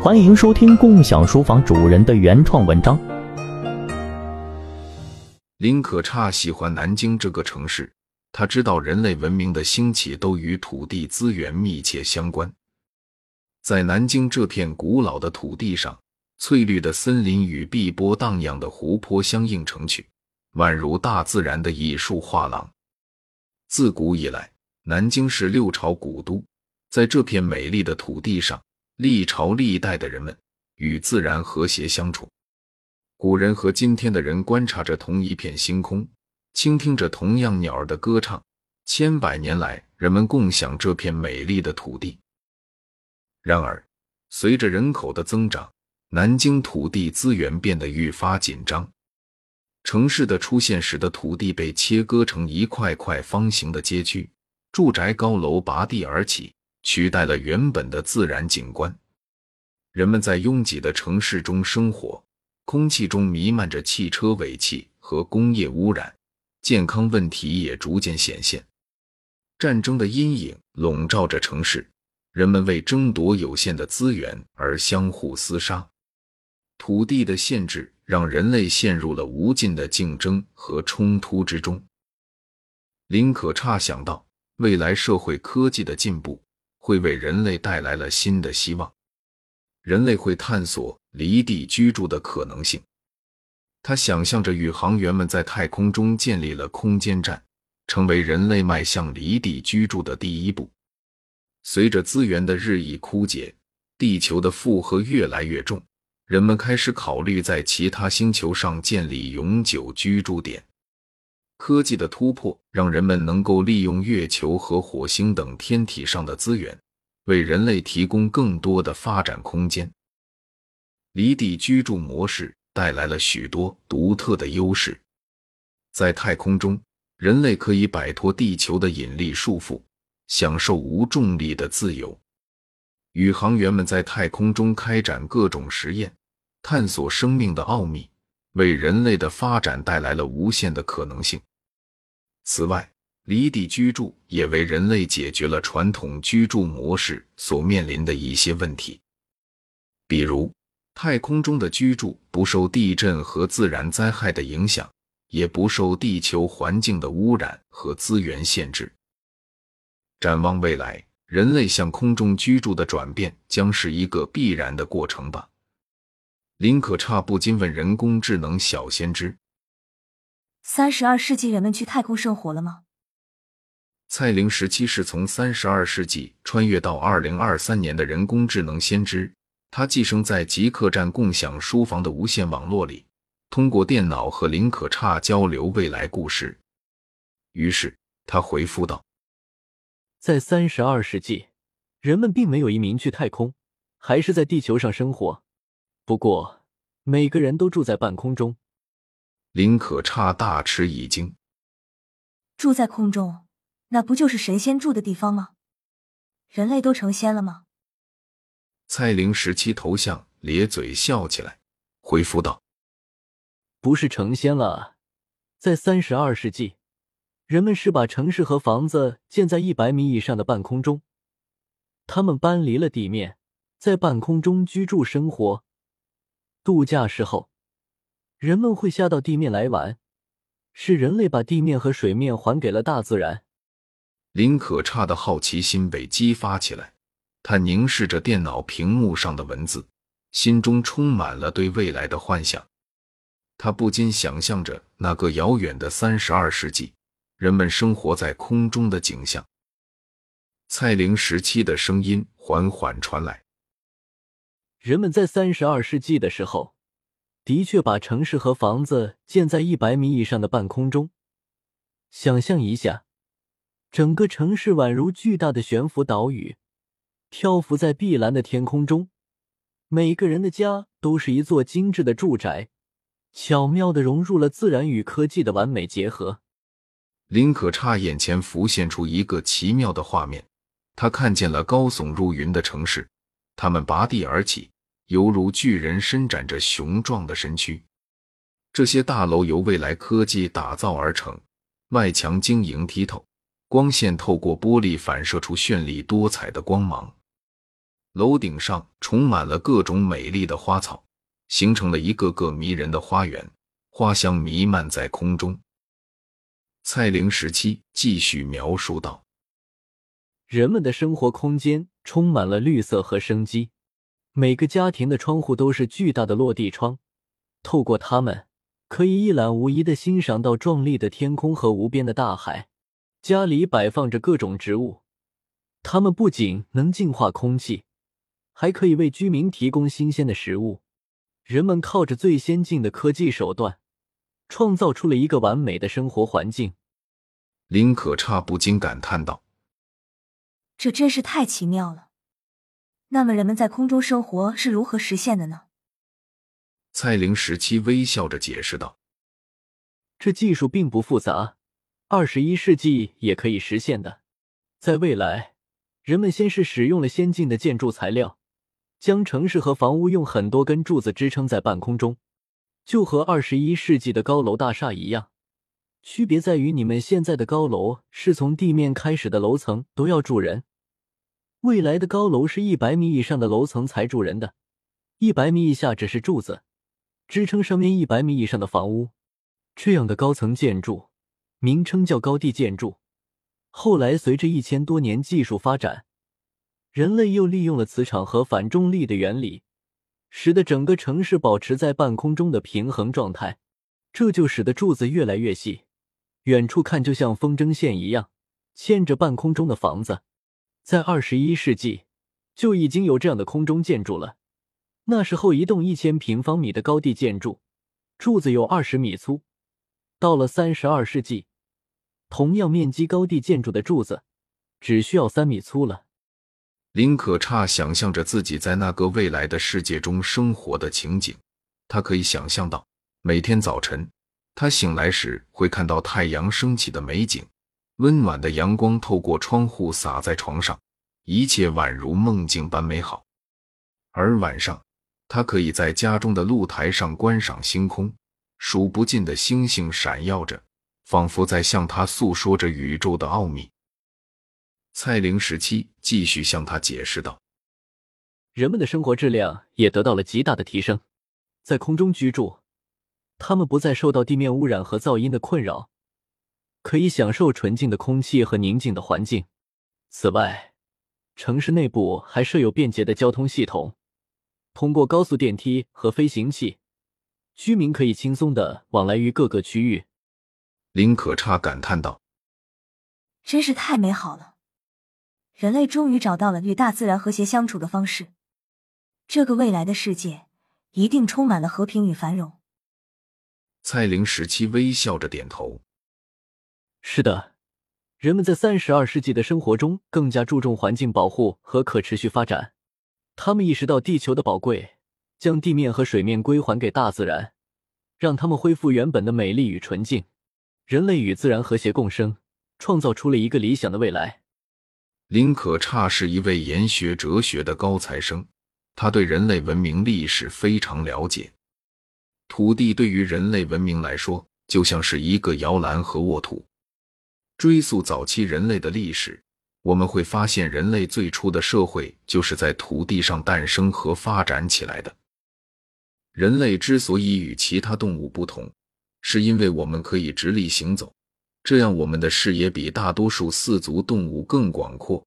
欢迎收听共享书房主人的原创文章。林可差喜欢南京这个城市，他知道人类文明的兴起都与土地资源密切相关。在南京这片古老的土地上，翠绿的森林与碧波荡漾的湖泊相映成趣，宛如大自然的艺术画廊。自古以来，南京是六朝古都，在这片美丽的土地上。历朝历代的人们与自然和谐相处，古人和今天的人观察着同一片星空，倾听着同样鸟儿的歌唱。千百年来，人们共享这片美丽的土地。然而，随着人口的增长，南京土地资源变得愈发紧张。城市的出现使得土地被切割成一块块方形的街区，住宅高楼拔地而起。取代了原本的自然景观，人们在拥挤的城市中生活，空气中弥漫着汽车尾气和工业污染，健康问题也逐渐显现。战争的阴影笼罩着城市，人们为争夺有限的资源而相互厮杀。土地的限制让人类陷入了无尽的竞争和冲突之中。林可差想到，未来社会科技的进步。会为人类带来了新的希望，人类会探索离地居住的可能性。他想象着宇航员们在太空中建立了空间站，成为人类迈向离地居住的第一步。随着资源的日益枯竭，地球的负荷越来越重，人们开始考虑在其他星球上建立永久居住点。科技的突破让人们能够利用月球和火星等天体上的资源，为人类提供更多的发展空间。离地居住模式带来了许多独特的优势。在太空中，人类可以摆脱地球的引力束缚，享受无重力的自由。宇航员们在太空中开展各种实验，探索生命的奥秘。为人类的发展带来了无限的可能性。此外，离地居住也为人类解决了传统居住模式所面临的一些问题，比如太空中的居住不受地震和自然灾害的影响，也不受地球环境的污染和资源限制。展望未来，人类向空中居住的转变将是一个必然的过程吧。林可差不禁问：“人工智能小先知，三十二世纪人们去太空生活了吗？”蔡玲时期是从三十二世纪穿越到二零二三年的人工智能先知，他寄生在极客站共享书房的无线网络里，通过电脑和林可差交流未来故事。于是他回复道：“在三十二世纪，人们并没有移民去太空，还是在地球上生活。”不过，每个人都住在半空中。林可差大吃一惊。住在空中，那不就是神仙住的地方吗？人类都成仙了吗？蔡玲十七头像咧嘴笑起来，回复道：“不是成仙了，在三十二世纪，人们是把城市和房子建在一百米以上的半空中，他们搬离了地面，在半空中居住生活。”度假时候，人们会下到地面来玩，是人类把地面和水面还给了大自然。林可差的好奇心被激发起来，他凝视着电脑屏幕上的文字，心中充满了对未来的幻想。他不禁想象着那个遥远的三十二世纪，人们生活在空中的景象。蔡玲时期的声音缓缓传来。人们在三十二世纪的时候，的确把城市和房子建在一百米以上的半空中。想象一下，整个城市宛如巨大的悬浮岛屿，漂浮在碧蓝的天空中。每个人的家都是一座精致的住宅，巧妙的融入了自然与科技的完美结合。林可差眼前浮现出一个奇妙的画面，他看见了高耸入云的城市。他们拔地而起，犹如巨人伸展着雄壮的身躯。这些大楼由未来科技打造而成，外墙晶莹剔透，光线透过玻璃反射出绚丽多彩的光芒。楼顶上充满了各种美丽的花草，形成了一个个迷人的花园，花香弥漫在空中。蔡玲时期继续描述道：“人们的生活空间充满了绿色和生机，每个家庭的窗户都是巨大的落地窗，透过它们，可以一览无遗的欣赏到壮丽的天空和无边的大海。家里摆放着各种植物，它们不仅能净化空气，还可以为居民提供新鲜的食物。人们靠着最先进的科技手段。”创造出了一个完美的生活环境，林可差不禁感叹道：“这真是太奇妙了。那么，人们在空中生活是如何实现的呢？”蔡玲十七微笑着解释道：“这技术并不复杂，二十一世纪也可以实现的。在未来，人们先是使用了先进的建筑材料，将城市和房屋用很多根柱子支撑在半空中。”就和二十一世纪的高楼大厦一样，区别在于你们现在的高楼是从地面开始的楼层都要住人，未来的高楼是一百米以上的楼层才住人的，一百米以下只是柱子支撑上面一百米以上的房屋。这样的高层建筑名称叫高地建筑。后来随着一千多年技术发展，人类又利用了磁场和反重力的原理。使得整个城市保持在半空中的平衡状态，这就使得柱子越来越细，远处看就像风筝线一样牵着半空中的房子。在二十一世纪就已经有这样的空中建筑了，那时候一栋一千平方米的高地建筑，柱子有二十米粗。到了三十二世纪，同样面积高地建筑的柱子只需要三米粗了。林可差想象着自己在那个未来的世界中生活的情景，他可以想象到每天早晨他醒来时会看到太阳升起的美景，温暖的阳光透过窗户洒在床上，一切宛如梦境般美好。而晚上，他可以在家中的露台上观赏星空，数不尽的星星闪耀着，仿佛在向他诉说着宇宙的奥秘。蔡玲十七继续向他解释道：“人们的生活质量也得到了极大的提升，在空中居住，他们不再受到地面污染和噪音的困扰，可以享受纯净的空气和宁静的环境。此外，城市内部还设有便捷的交通系统，通过高速电梯和飞行器，居民可以轻松的往来于各个区域。”林可差感叹道：“真是太美好了。”人类终于找到了与大自然和谐相处的方式，这个未来的世界一定充满了和平与繁荣。蔡玲十七微笑着点头：“是的，人们在三十二世纪的生活中更加注重环境保护和可持续发展。他们意识到地球的宝贵，将地面和水面归还给大自然，让他们恢复原本的美丽与纯净。人类与自然和谐共生，创造出了一个理想的未来。”林可差是一位研学哲学的高材生，他对人类文明历史非常了解。土地对于人类文明来说，就像是一个摇篮和沃土。追溯早期人类的历史，我们会发现，人类最初的社会就是在土地上诞生和发展起来的。人类之所以与其他动物不同，是因为我们可以直立行走。这样，我们的视野比大多数四足动物更广阔。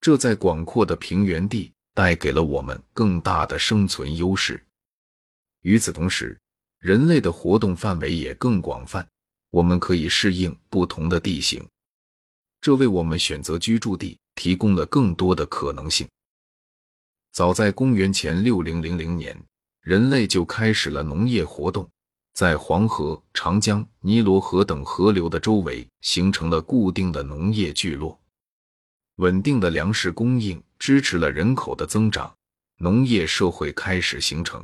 这在广阔的平原地带给了我们更大的生存优势。与此同时，人类的活动范围也更广泛，我们可以适应不同的地形，这为我们选择居住地提供了更多的可能性。早在公元前六零零零年，人类就开始了农业活动。在黄河、长江、尼罗河等河流的周围形成了固定的农业聚落，稳定的粮食供应支持了人口的增长，农业社会开始形成。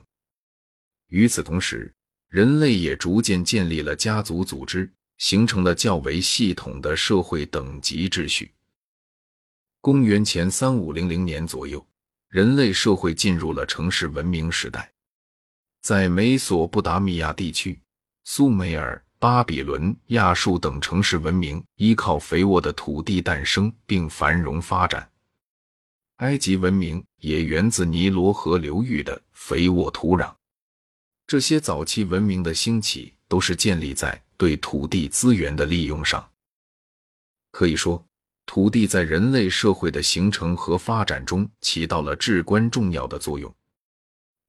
与此同时，人类也逐渐建立了家族组织，形成了较为系统的社会等级秩序。公元前三五零零年左右，人类社会进入了城市文明时代。在美索不达米亚地区，苏美尔、巴比伦、亚述等城市文明依靠肥沃的土地诞生并繁荣发展。埃及文明也源自尼罗河流域的肥沃土壤。这些早期文明的兴起，都是建立在对土地资源的利用上。可以说，土地在人类社会的形成和发展中起到了至关重要的作用。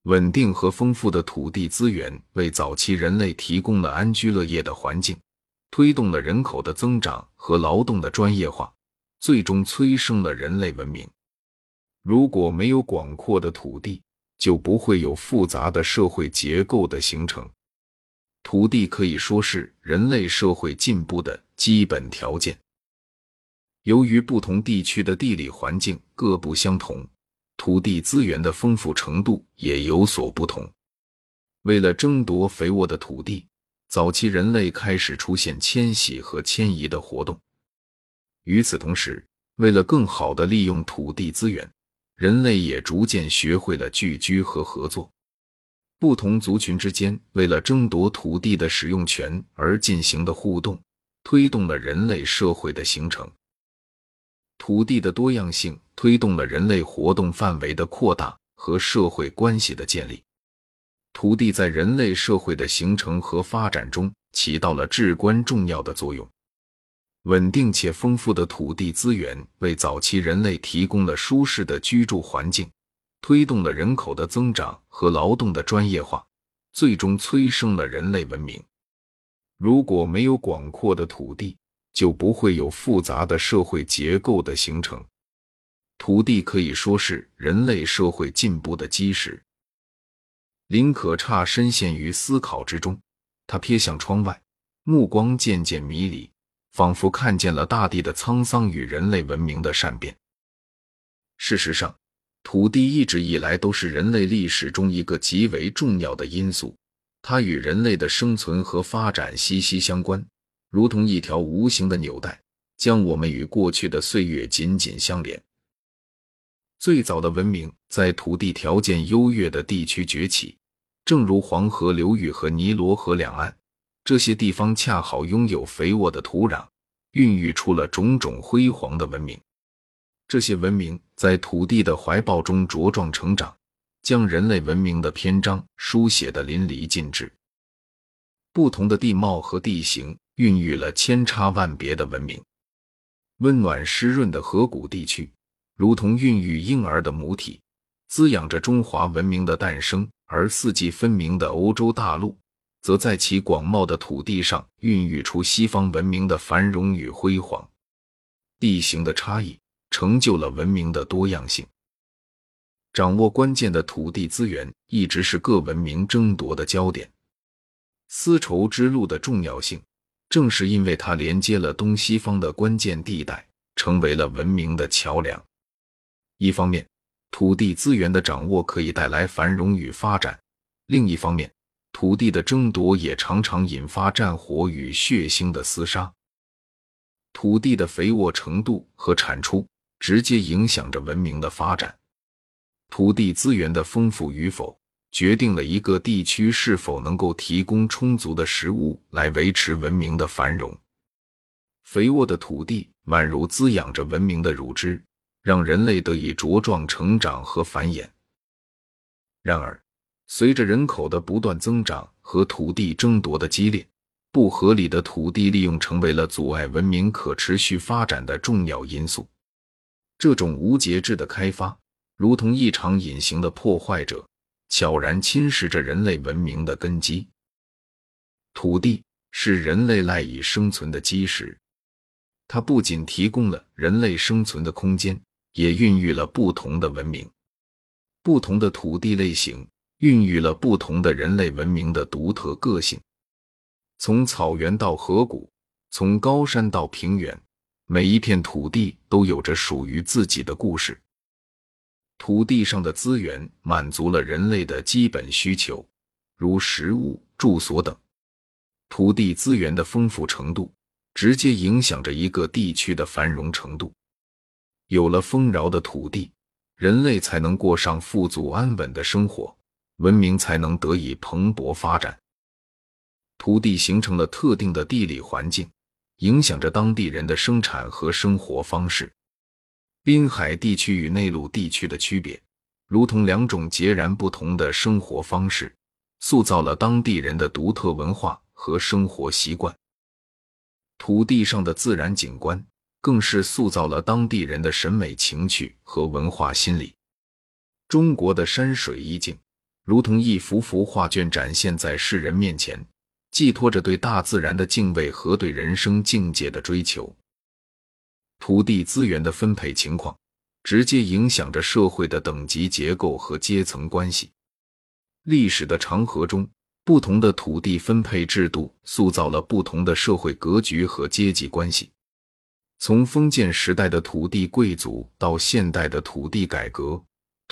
稳定和丰富的土地资源为早期人类提供了安居乐业的环境，推动了人口的增长和劳动的专业化，最终催生了人类文明。如果没有广阔的土地，就不会有复杂的社会结构的形成。土地可以说是人类社会进步的基本条件。由于不同地区的地理环境各不相同，土地资源的丰富程度也有所不同。为了争夺肥沃的土地，早期人类开始出现迁徙和迁移的活动。与此同时，为了更好地利用土地资源，人类也逐渐学会了聚居和合作，不同族群之间为了争夺土地的使用权而进行的互动，推动了人类社会的形成。土地的多样性推动了人类活动范围的扩大和社会关系的建立。土地在人类社会的形成和发展中起到了至关重要的作用。稳定且丰富的土地资源为早期人类提供了舒适的居住环境，推动了人口的增长和劳动的专业化，最终催生了人类文明。如果没有广阔的土地，就不会有复杂的社会结构的形成。土地可以说是人类社会进步的基石。林可差深陷于思考之中，他瞥向窗外，目光渐渐迷离。仿佛看见了大地的沧桑与人类文明的善变。事实上，土地一直以来都是人类历史中一个极为重要的因素，它与人类的生存和发展息息相关，如同一条无形的纽带，将我们与过去的岁月紧紧相连。最早的文明在土地条件优越的地区崛起，正如黄河流域和尼罗河两岸。这些地方恰好拥有肥沃的土壤，孕育出了种种辉煌的文明。这些文明在土地的怀抱中茁壮成长，将人类文明的篇章书写得淋漓尽致。不同的地貌和地形孕育了千差万别的文明。温暖湿润的河谷地区，如同孕育婴儿的母体，滋养着中华文明的诞生；而四季分明的欧洲大陆。则在其广袤的土地上孕育出西方文明的繁荣与辉煌。地形的差异成就了文明的多样性。掌握关键的土地资源一直是各文明争夺的焦点。丝绸之路的重要性，正是因为它连接了东西方的关键地带，成为了文明的桥梁。一方面，土地资源的掌握可以带来繁荣与发展；另一方面，土地的争夺也常常引发战火与血腥的厮杀。土地的肥沃程度和产出直接影响着文明的发展。土地资源的丰富与否，决定了一个地区是否能够提供充足的食物来维持文明的繁荣。肥沃的土地宛如滋养着文明的乳汁，让人类得以茁壮成长和繁衍。然而，随着人口的不断增长和土地争夺的激烈，不合理的土地利用成为了阻碍文明可持续发展的重要因素。这种无节制的开发，如同一场隐形的破坏者，悄然侵蚀着人类文明的根基。土地是人类赖以生存的基石，它不仅提供了人类生存的空间，也孕育了不同的文明。不同的土地类型。孕育了不同的人类文明的独特个性。从草原到河谷，从高山到平原，每一片土地都有着属于自己的故事。土地上的资源满足了人类的基本需求，如食物、住所等。土地资源的丰富程度，直接影响着一个地区的繁荣程度。有了丰饶的土地，人类才能过上富足安稳的生活。文明才能得以蓬勃发展。土地形成了特定的地理环境，影响着当地人的生产和生活方式。滨海地区与内陆地区的区别，如同两种截然不同的生活方式，塑造了当地人的独特文化和生活习惯。土地上的自然景观，更是塑造了当地人的审美情趣和文化心理。中国的山水意境，如同一幅幅画卷，展现在世人面前，寄托着对大自然的敬畏和对人生境界的追求。土地资源的分配情况，直接影响着社会的等级结构和阶层关系。历史的长河中，不同的土地分配制度塑造了不同的社会格局和阶级关系。从封建时代的土地贵族到现代的土地改革，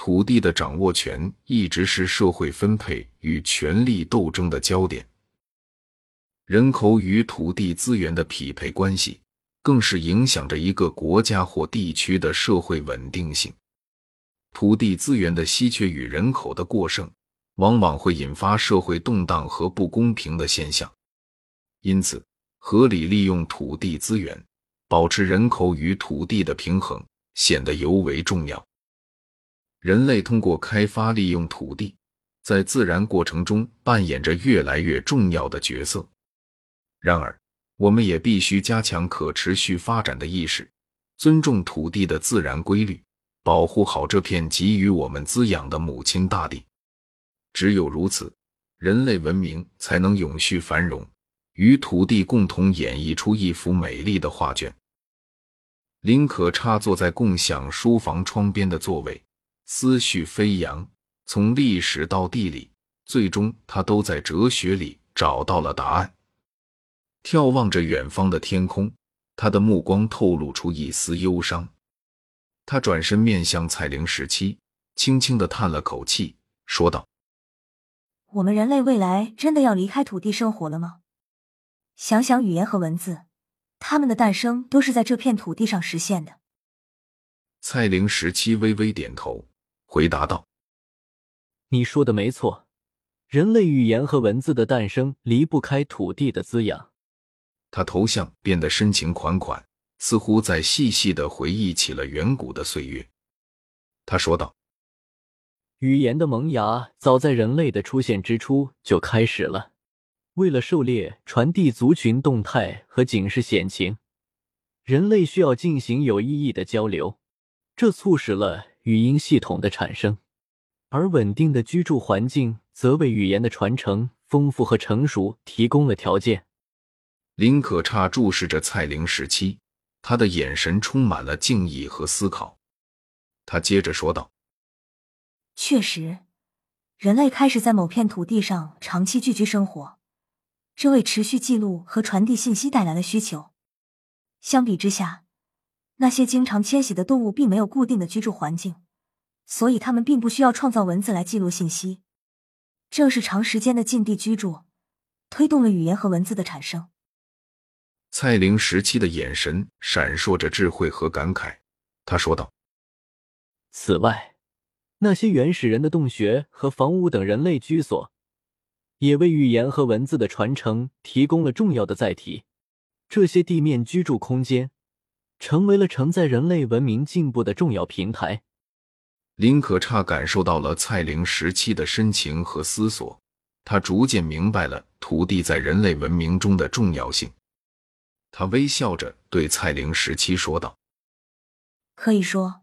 土地的掌握权一直是社会分配与权力斗争的焦点。人口与土地资源的匹配关系。更是影响着一个国家或地区的社会稳定性。土地资源的稀缺与人口的过剩，往往会引发社会动荡和不公平的现象。因此，合理利用土地资源，保持人口与土地的平衡，显得尤为重要。人类通过开发利用土地，在自然过程中扮演着越来越重要的角色。然而，我们也必须加强可持续发展的意识，尊重土地的自然规律，保护好这片给予我们滋养的母亲大地。只有如此，人类文明才能永续繁荣，与土地共同演绎出一幅美丽的画卷。林可差坐在共享书房窗边的座位，思绪飞扬，从历史到地理，最终他都在哲学里找到了答案。眺望着远方的天空，他的目光透露出一丝忧伤。他转身面向蔡灵十七，轻轻的叹了口气，说道：“我们人类未来真的要离开土地生活了吗？想想语言和文字，它们的诞生都是在这片土地上实现的。”蔡灵十七微微点头，回答道：“你说的没错，人类语言和文字的诞生离不开土地的滋养。”他头像变得深情款款，似乎在细细的回忆起了远古的岁月。他说道：“语言的萌芽早在人类的出现之初就开始了。为了狩猎、传递族群动态和警示险情，人类需要进行有意义的交流，这促使了语音系统的产生。而稳定的居住环境则为语言的传承、丰富和成熟提供了条件。”林可差注视着蔡玲时期，他的眼神充满了敬意和思考。他接着说道：“确实，人类开始在某片土地上长期聚居生活，这为持续记录和传递信息带来了需求。相比之下，那些经常迁徙的动物并没有固定的居住环境，所以它们并不需要创造文字来记录信息。正是长时间的近地居住，推动了语言和文字的产生。”蔡灵时期的眼神闪烁着智慧和感慨，他说道：“此外，那些原始人的洞穴和房屋等人类居所，也为语言和文字的传承提供了重要的载体。这些地面居住空间，成为了承载人类文明进步的重要平台。”林可差感受到了蔡玲时期的深情和思索，他逐渐明白了土地在人类文明中的重要性。他微笑着对蔡玲时期说道：“可以说，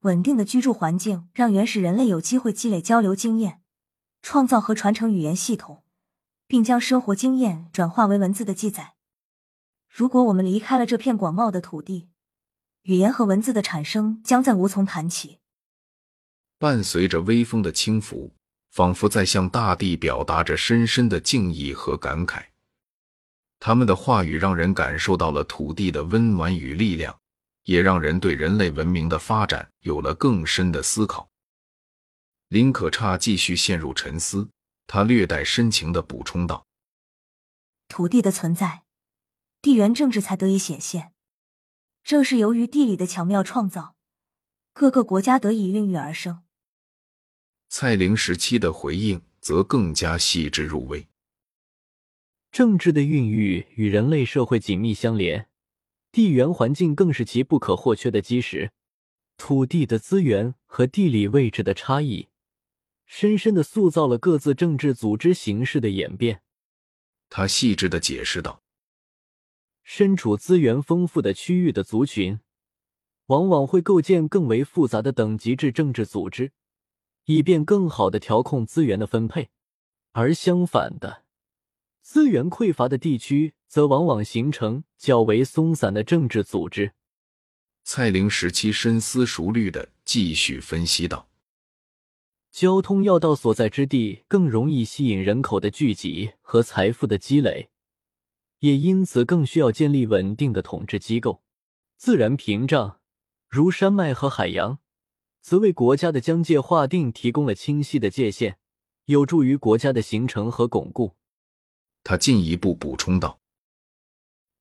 稳定的居住环境让原始人类有机会积累交流经验，创造和传承语言系统，并将生活经验转化为文字的记载。如果我们离开了这片广袤的土地，语言和文字的产生将再无从谈起。”伴随着微风的轻拂，仿佛在向大地表达着深深的敬意和感慨。他们的话语让人感受到了土地的温暖与力量，也让人对人类文明的发展有了更深的思考。林可差继续陷入沉思，他略带深情的补充道：“土地的存在，地缘政治才得以显现。正是由于地理的巧妙创造，各个国家得以孕育而生。”蔡灵时期的回应则更加细致入微。政治的孕育与人类社会紧密相连，地缘环境更是其不可或缺的基石。土地的资源和地理位置的差异，深深的塑造了各自政治组织形式的演变。他细致的解释道：“身处资源丰富的区域的族群，往往会构建更为复杂的等级制政治组织，以便更好的调控资源的分配；而相反的，资源匮乏的地区则往往形成较为松散的政治组织。”蔡玲时期深思熟虑的继续分析道：“交通要道所在之地更容易吸引人口的聚集和财富的积累，也因此更需要建立稳定的统治机构。自然屏障，如山脉和海洋，则为国家的疆界划定提供了清晰的界限，有助于国家的形成和巩固。”他进一步补充道：“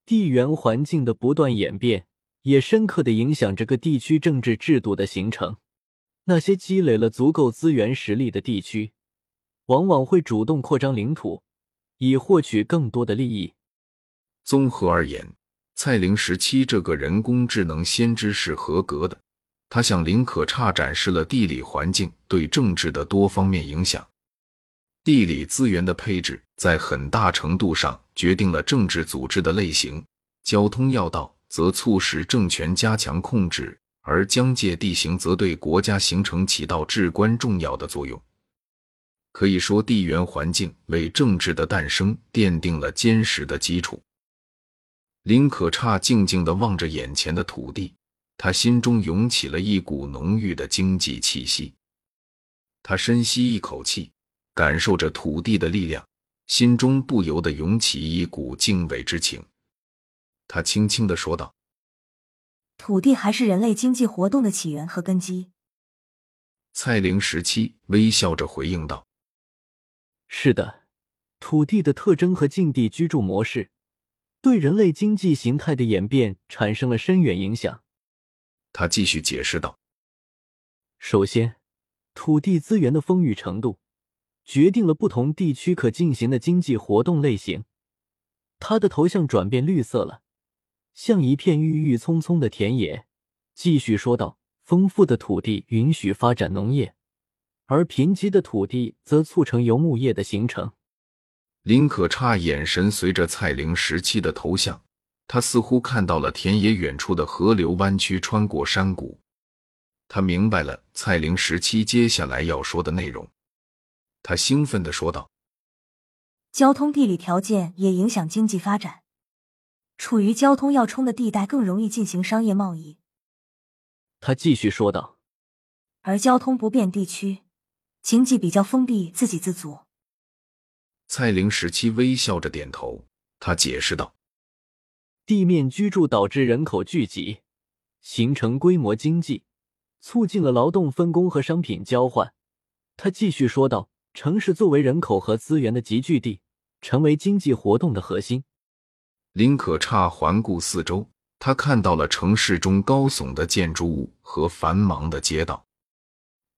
地缘环境的不断演变。”也深刻的影响这个地区政治制度的形成。那些积累了足够资源实力的地区，往往会主动扩张领土，以获取更多的利益。综合而言，蔡玲时期这个人工智能先知是合格的。他向林可差展示了地理环境对政治的多方面影响。地理资源的配置在很大程度上决定了政治组织的类型，交通要道。则促使政权加强控制，而疆界地形则对国家形成起到至关重要的作用。可以说，地缘环境为政治的诞生奠定了坚实的基础。林可差静静地望着眼前的土地，他心中涌起了一股浓郁的经济气息。他深吸一口气，感受着土地的力量，心中不由得涌起一股敬畏之情。他轻轻的说道：“土地还是人类经济活动的起源和根基。”蔡玲时期微笑着回应道：“是的，土地的特征和境地居住模式，对人类经济形态的演变产生了深远影响。”他继续解释道：“首先，土地资源的丰裕程度，决定了不同地区可进行的经济活动类型。”他的头像转变绿色了。像一片郁郁葱葱的田野，继续说道：“丰富的土地允许发展农业，而贫瘠的土地则促成游牧业的形成。”林可差眼神随着蔡玲时期的头像，他似乎看到了田野远处的河流弯曲穿过山谷。他明白了蔡玲时期接下来要说的内容。他兴奋地说道：“交通地理条件也影响经济发展。”处于交通要冲的地带，更容易进行商业贸易。他继续说道：“而交通不便地区，经济比较封闭，自给自足。”蔡玲时期微笑着点头，他解释道：“地面居住导致人口聚集，形成规模经济，促进了劳动分工和商品交换。”他继续说道：“城市作为人口和资源的集聚地，成为经济活动的核心。”林可差环顾四周，他看到了城市中高耸的建筑物和繁忙的街道，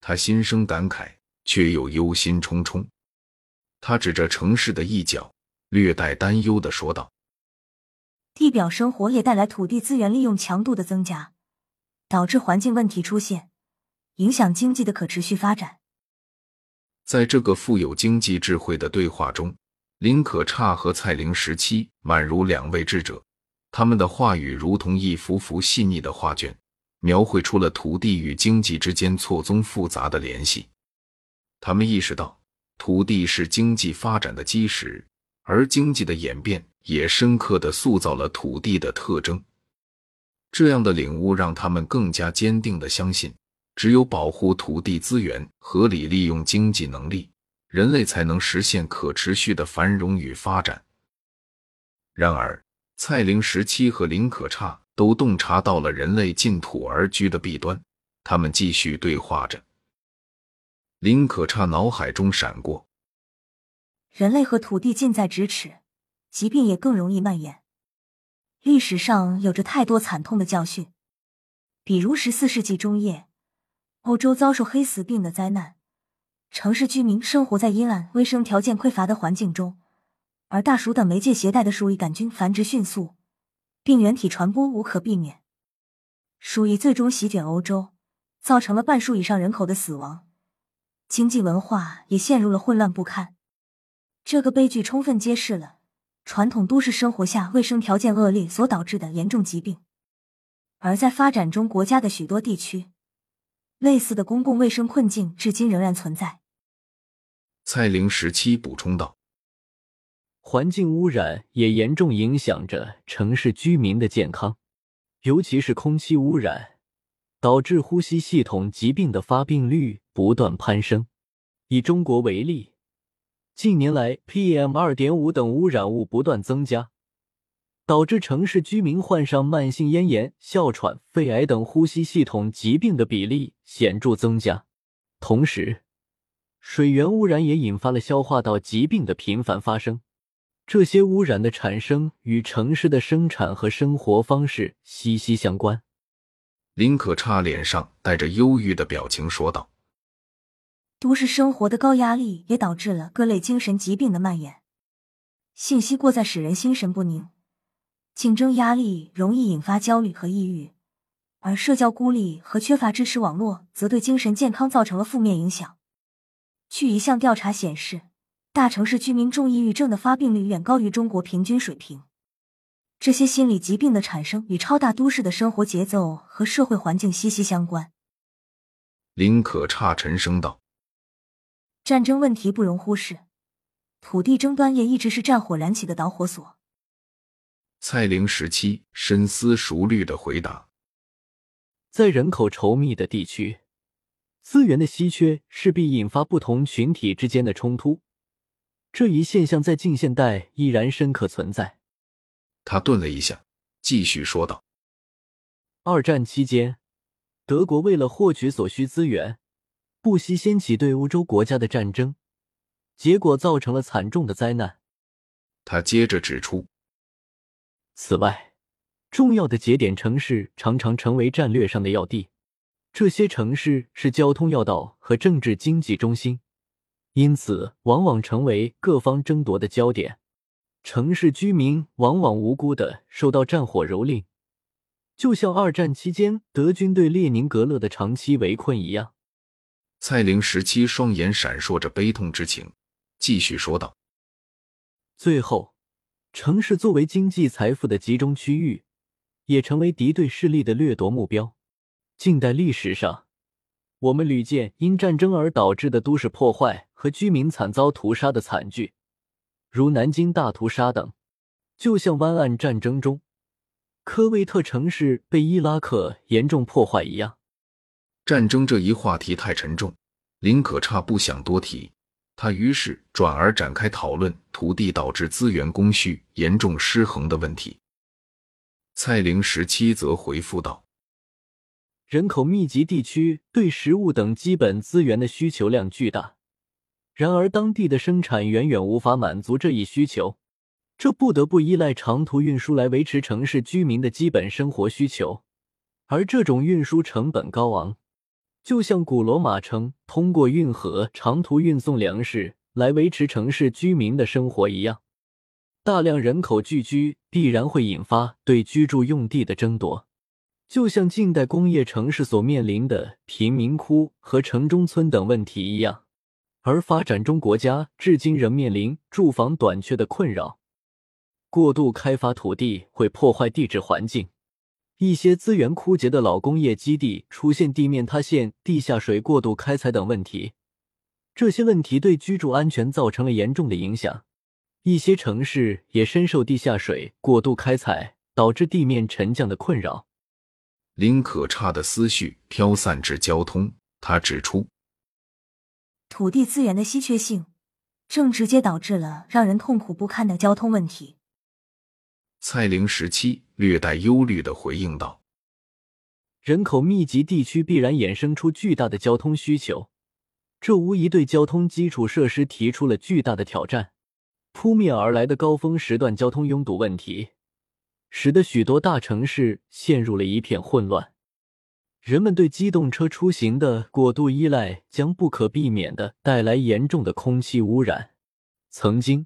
他心生感慨，却又忧心忡忡。他指着城市的一角，略带担忧的说道：“地表生活也带来土地资源利用强度的增加，导致环境问题出现，影响经济的可持续发展。”在这个富有经济智慧的对话中。林可差和蔡玲时期宛如两位智者，他们的话语如同一幅幅细腻的画卷，描绘出了土地与经济之间错综复杂的联系。他们意识到，土地是经济发展的基石，而经济的演变也深刻的塑造了土地的特征。这样的领悟让他们更加坚定的相信，只有保护土地资源，合理利用经济能力。人类才能实现可持续的繁荣与发展。然而，蔡玲时期和林可差都洞察到了人类进土而居的弊端。他们继续对话着。林可差脑海中闪过：人类和土地近在咫尺，疾病也更容易蔓延。历史上有着太多惨痛的教训，比如十四世纪中叶，欧洲遭受黑死病的灾难。城市居民生活在阴暗、卫生条件匮乏的环境中，而大鼠等媒介携带的鼠疫杆菌繁殖迅速，病原体传播无可避免。鼠疫最终席卷欧洲，造成了半数以上人口的死亡，经济文化也陷入了混乱不堪。这个悲剧充分揭示了传统都市生活下卫生条件恶劣所导致的严重疾病。而在发展中国家的许多地区，类似的公共卫生困境至今仍然存在。蔡玲时期补充道：“环境污染也严重影响着城市居民的健康，尤其是空气污染，导致呼吸系统疾病的发病率不断攀升。以中国为例，近年来 PM 二点五等污染物不断增加。”导致城市居民患上慢性咽炎、哮喘、肺癌等呼吸系统疾病的比例显著增加。同时，水源污染也引发了消化道疾病的频繁发生。这些污染的产生与城市的生产和生活方式息息相关。林可差脸上带着忧郁的表情说道：“都市生活的高压力也导致了各类精神疾病的蔓延，信息过载使人心神不宁。”竞争压力容易引发焦虑和抑郁，而社交孤立和缺乏支持网络则对精神健康造成了负面影响。据一项调查显示，大城市居民重抑郁症的发病率远高于中国平均水平。这些心理疾病的产生与超大都市的生活节奏和社会环境息息相关。林可差沉声道：“战争问题不容忽视，土地争端也一直是战火燃起的导火索。”蔡玲时期深思熟虑的回答：“在人口稠密的地区，资源的稀缺势必引发不同群体之间的冲突。这一现象在近现代依然深刻存在。”他顿了一下，继续说道：“二战期间，德国为了获取所需资源，不惜掀起对欧洲国家的战争，结果造成了惨重的灾难。”他接着指出。此外，重要的节点城市常常成为战略上的要地。这些城市是交通要道和政治经济中心，因此往往成为各方争夺的焦点。城市居民往往无辜的受到战火蹂躏，就像二战期间德军对列宁格勒的长期围困一样。蔡玲时期双眼闪烁着悲痛之情，继续说道：“最后。”城市作为经济财富的集中区域，也成为敌对势力的掠夺目标。近代历史上，我们屡见因战争而导致的都市破坏和居民惨遭屠杀的惨剧，如南京大屠杀等。就像湾岸战争中，科威特城市被伊拉克严重破坏一样。战争这一话题太沉重，林可差不想多提。他于是转而展开讨论土地导致资源供需严重失衡的问题。蔡玲十七则回复道：“人口密集地区对食物等基本资源的需求量巨大，然而当地的生产远远无法满足这一需求，这不得不依赖长途运输来维持城市居民的基本生活需求，而这种运输成本高昂。”就像古罗马城通过运河长途运送粮食来维持城市居民的生活一样，大量人口聚居必然会引发对居住用地的争夺。就像近代工业城市所面临的贫民窟和城中村等问题一样，而发展中国家至今仍面临住房短缺的困扰。过度开发土地会破坏地质环境。一些资源枯竭的老工业基地出现地面塌陷、地下水过度开采等问题，这些问题对居住安全造成了严重的影响。一些城市也深受地下水过度开采导致地面沉降的困扰。林可差的思绪飘散至交通，他指出，土地资源的稀缺性正直接导致了让人痛苦不堪的交通问题。蔡玲时期略带忧虑的回应道：“人口密集地区必然衍生出巨大的交通需求，这无疑对交通基础设施提出了巨大的挑战。扑面而来的高峰时段交通拥堵问题，使得许多大城市陷入了一片混乱。人们对机动车出行的过度依赖，将不可避免的带来严重的空气污染。曾经。”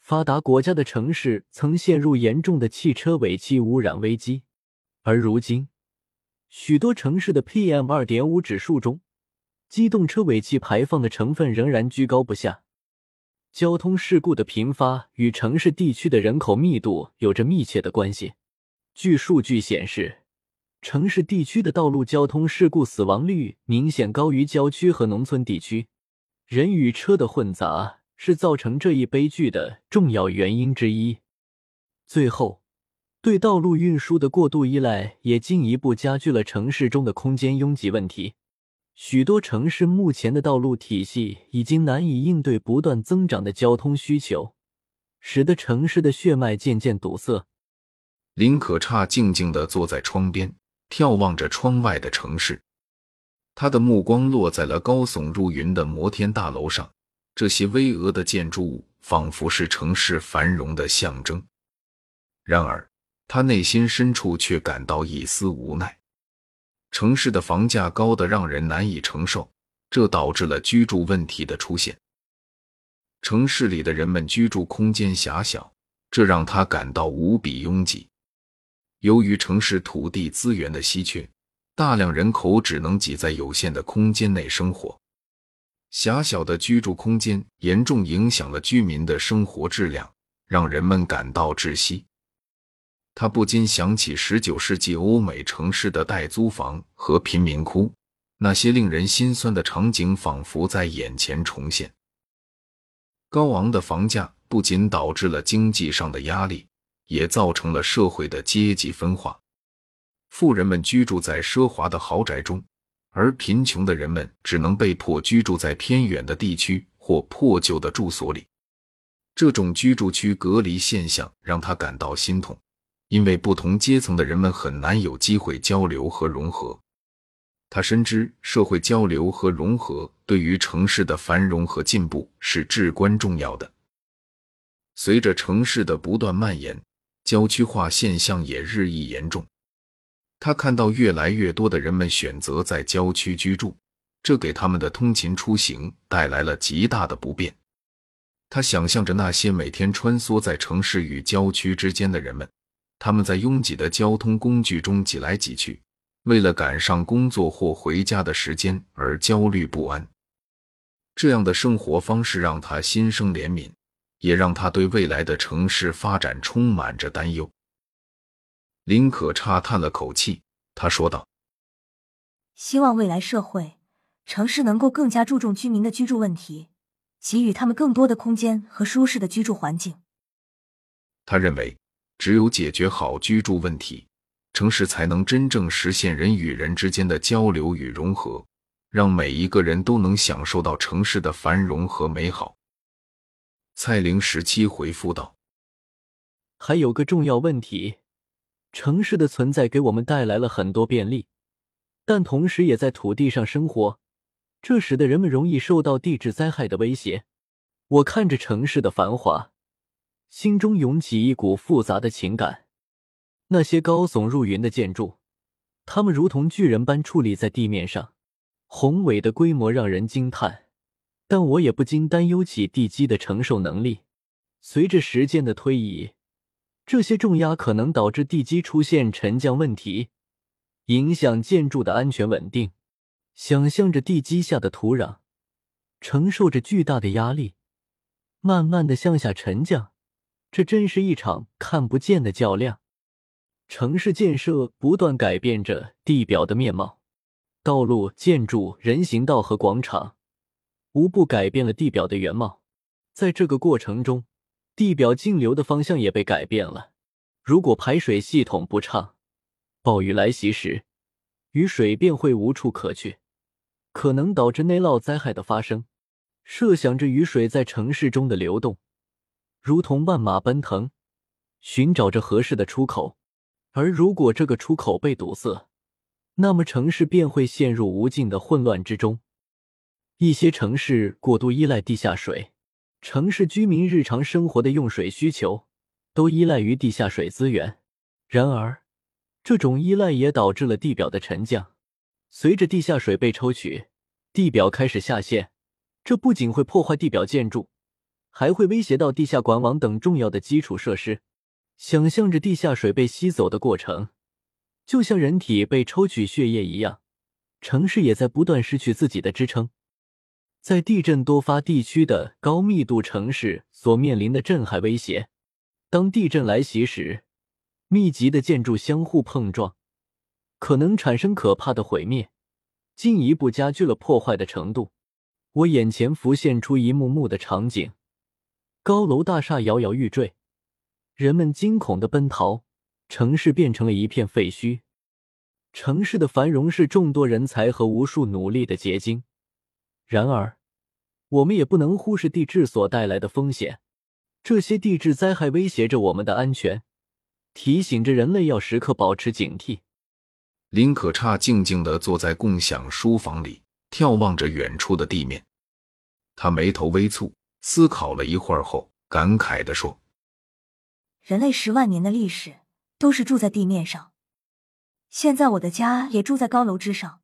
发达国家的城市曾陷入严重的汽车尾气污染危机，而如今，许多城市的 PM 二点五指数中，机动车尾气排放的成分仍然居高不下。交通事故的频发与城市地区的人口密度有着密切的关系。据数据显示，城市地区的道路交通事故死亡率明显高于郊区和农村地区。人与车的混杂是造成这一悲剧的重要原因之一。最后，对道路运输的过度依赖也进一步加剧了城市中的空间拥挤问题。许多城市目前的道路体系已经难以应对不断增长的交通需求，使得城市的血脉渐渐堵塞。林可差静静地坐在窗边，眺望着窗外的城市。他的目光落在了高耸入云的摩天大楼上，这些巍峨的建筑物仿佛是城市繁荣的象征。然而，他内心深处却感到一丝无奈。城市的房价高得让人难以承受，这导致了居住问题的出现。城市里的人们居住空间狭小，这让他感到无比拥挤。由于城市土地资源的稀缺，大量人口只能挤在有限的空间内生活。狭小的居住空间严重影响了居民的生活质量，让人们感到窒息。他不禁想起十九世纪欧美城市的带租房和贫民窟，那些令人心酸的场景仿佛在眼前重现。高昂的房价不仅导致了经济上的压力，也造成了社会的阶级分化。富人们居住在奢华的豪宅中，而贫穷的人们只能被迫居住在偏远的地区或破旧的住所里。这种居住区隔离现象让他感到心痛。因为不同阶层的人们很难有机会交流和融合，他深知社会交流和融合对于城市的繁荣和进步是至关重要的。随着城市的不断蔓延，郊区化现象也日益严重。他看到越来越多的人们选择在郊区居住，这给他们的通勤出行带来了极大的不便。他想象着那些每天穿梭在城市与郊区之间的人们。他们在拥挤的交通工具中挤来挤去，为了赶上工作或回家的时间而焦虑不安。这样的生活方式让他心生怜悯，也让他对未来的城市发展充满着担忧。林可差叹了口气，他说道：“希望未来社会城市能够更加注重居民的居住问题，给予他们更多的空间和舒适的居住环境。”他认为。只有解决好居住问题，城市才能真正实现人与人之间的交流与融合，让每一个人都能享受到城市的繁荣和美好。蔡玲十七回复道：“还有个重要问题，城市的存在给我们带来了很多便利，但同时也在土地上生活，这使得人们容易受到地质灾害的威胁。我看着城市的繁华。”心中涌起一股复杂的情感。那些高耸入云的建筑，它们如同巨人般矗立在地面上，宏伟的规模让人惊叹。但我也不禁担忧起地基的承受能力。随着时间的推移，这些重压可能导致地基出现沉降问题，影响建筑的安全稳定。想象着地基下的土壤承受着巨大的压力，慢慢的向下沉降。这真是一场看不见的较量。城市建设不断改变着地表的面貌，道路、建筑、人行道和广场，无不改变了地表的原貌。在这个过程中，地表径流的方向也被改变了。如果排水系统不畅，暴雨来袭时，雨水便会无处可去，可能导致内涝灾害的发生。设想着雨水在城市中的流动。如同万马奔腾，寻找着合适的出口。而如果这个出口被堵塞，那么城市便会陷入无尽的混乱之中。一些城市过度依赖地下水，城市居民日常生活的用水需求都依赖于地下水资源。然而，这种依赖也导致了地表的沉降。随着地下水被抽取，地表开始下陷，这不仅会破坏地表建筑。还会威胁到地下管网等重要的基础设施。想象着地下水被吸走的过程，就像人体被抽取血液一样，城市也在不断失去自己的支撑。在地震多发地区的高密度城市所面临的震撼威胁，当地震来袭时，密集的建筑相互碰撞，可能产生可怕的毁灭，进一步加剧了破坏的程度。我眼前浮现出一幕幕的场景：高楼大厦摇摇欲坠，人们惊恐的奔逃，城市变成了一片废墟。城市的繁荣是众多人才和无数努力的结晶。然而，我们也不能忽视地质所带来的风险。这些地质灾害威胁着我们的安全，提醒着人类要时刻保持警惕。林可差静静地坐在共享书房里。眺望着远处的地面，他眉头微蹙，思考了一会儿后，感慨地说：“人类十万年的历史都是住在地面上，现在我的家也住在高楼之上，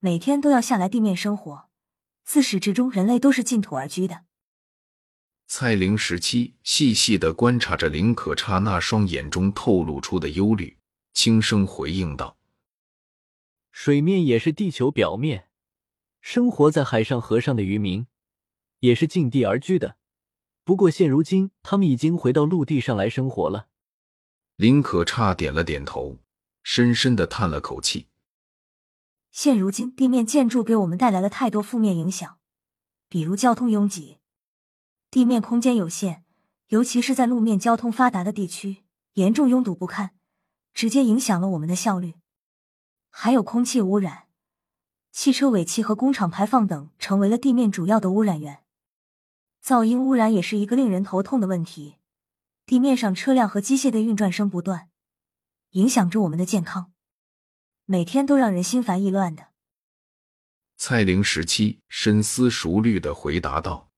每天都要下来地面生活。自始至终，人类都是净土而居的。”蔡玲十七细细的观察着林可差那双眼中透露出的忧虑，轻声回应道：“水面也是地球表面。”生活在海上、河上的渔民，也是近地而居的。不过现如今，他们已经回到陆地上来生活了。林可差点了点头，深深的叹了口气。现如今，地面建筑给我们带来了太多负面影响，比如交通拥挤，地面空间有限，尤其是在路面交通发达的地区，严重拥堵不堪，直接影响了我们的效率。还有空气污染。汽车尾气和工厂排放等成为了地面主要的污染源，噪音污染也是一个令人头痛的问题。地面上车辆和机械的运转声不断，影响着我们的健康，每天都让人心烦意乱的。蔡玲十七深思熟虑的回答道：“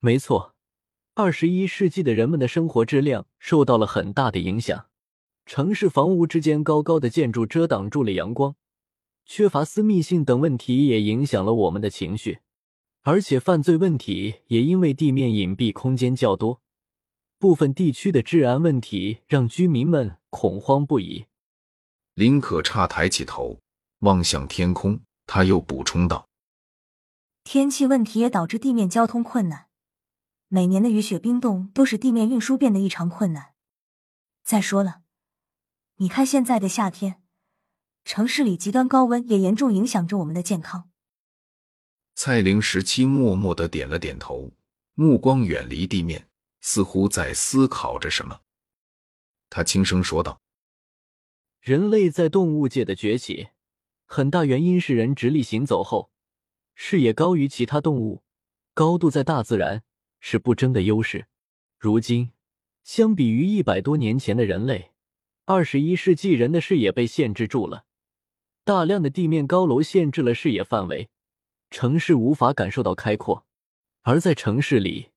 没错，二十一世纪的人们的生活质量受到了很大的影响，城市房屋之间高高的建筑遮挡住了阳光。”缺乏私密性等问题也影响了我们的情绪，而且犯罪问题也因为地面隐蔽空间较多，部分地区的治安问题让居民们恐慌不已。林可差抬起头望向天空，他又补充道：“天气问题也导致地面交通困难，每年的雨雪冰冻都使地面运输变得异常困难。再说了，你看现在的夏天。”城市里极端高温也严重影响着我们的健康。蔡玲十七默默的点了点头，目光远离地面，似乎在思考着什么。他轻声说道：“人类在动物界的崛起，很大原因是人直立行走后，视野高于其他动物，高度在大自然是不争的优势。如今，相比于一百多年前的人类，二十一世纪人的视野被限制住了。”大量的地面高楼限制了视野范围，城市无法感受到开阔。而在城市里，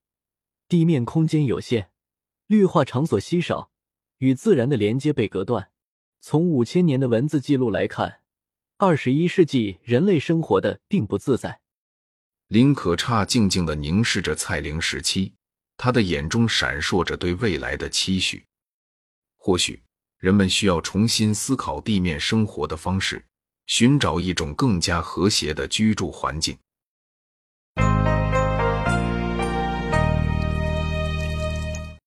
地面空间有限，绿化场所稀少，与自然的连接被隔断。从五千年的文字记录来看，二十一世纪人类生活的并不自在。林可差静静的凝视着蔡玲时期，他的眼中闪烁着对未来的期许。或许，人们需要重新思考地面生活的方式。寻找一种更加和谐的居住环境。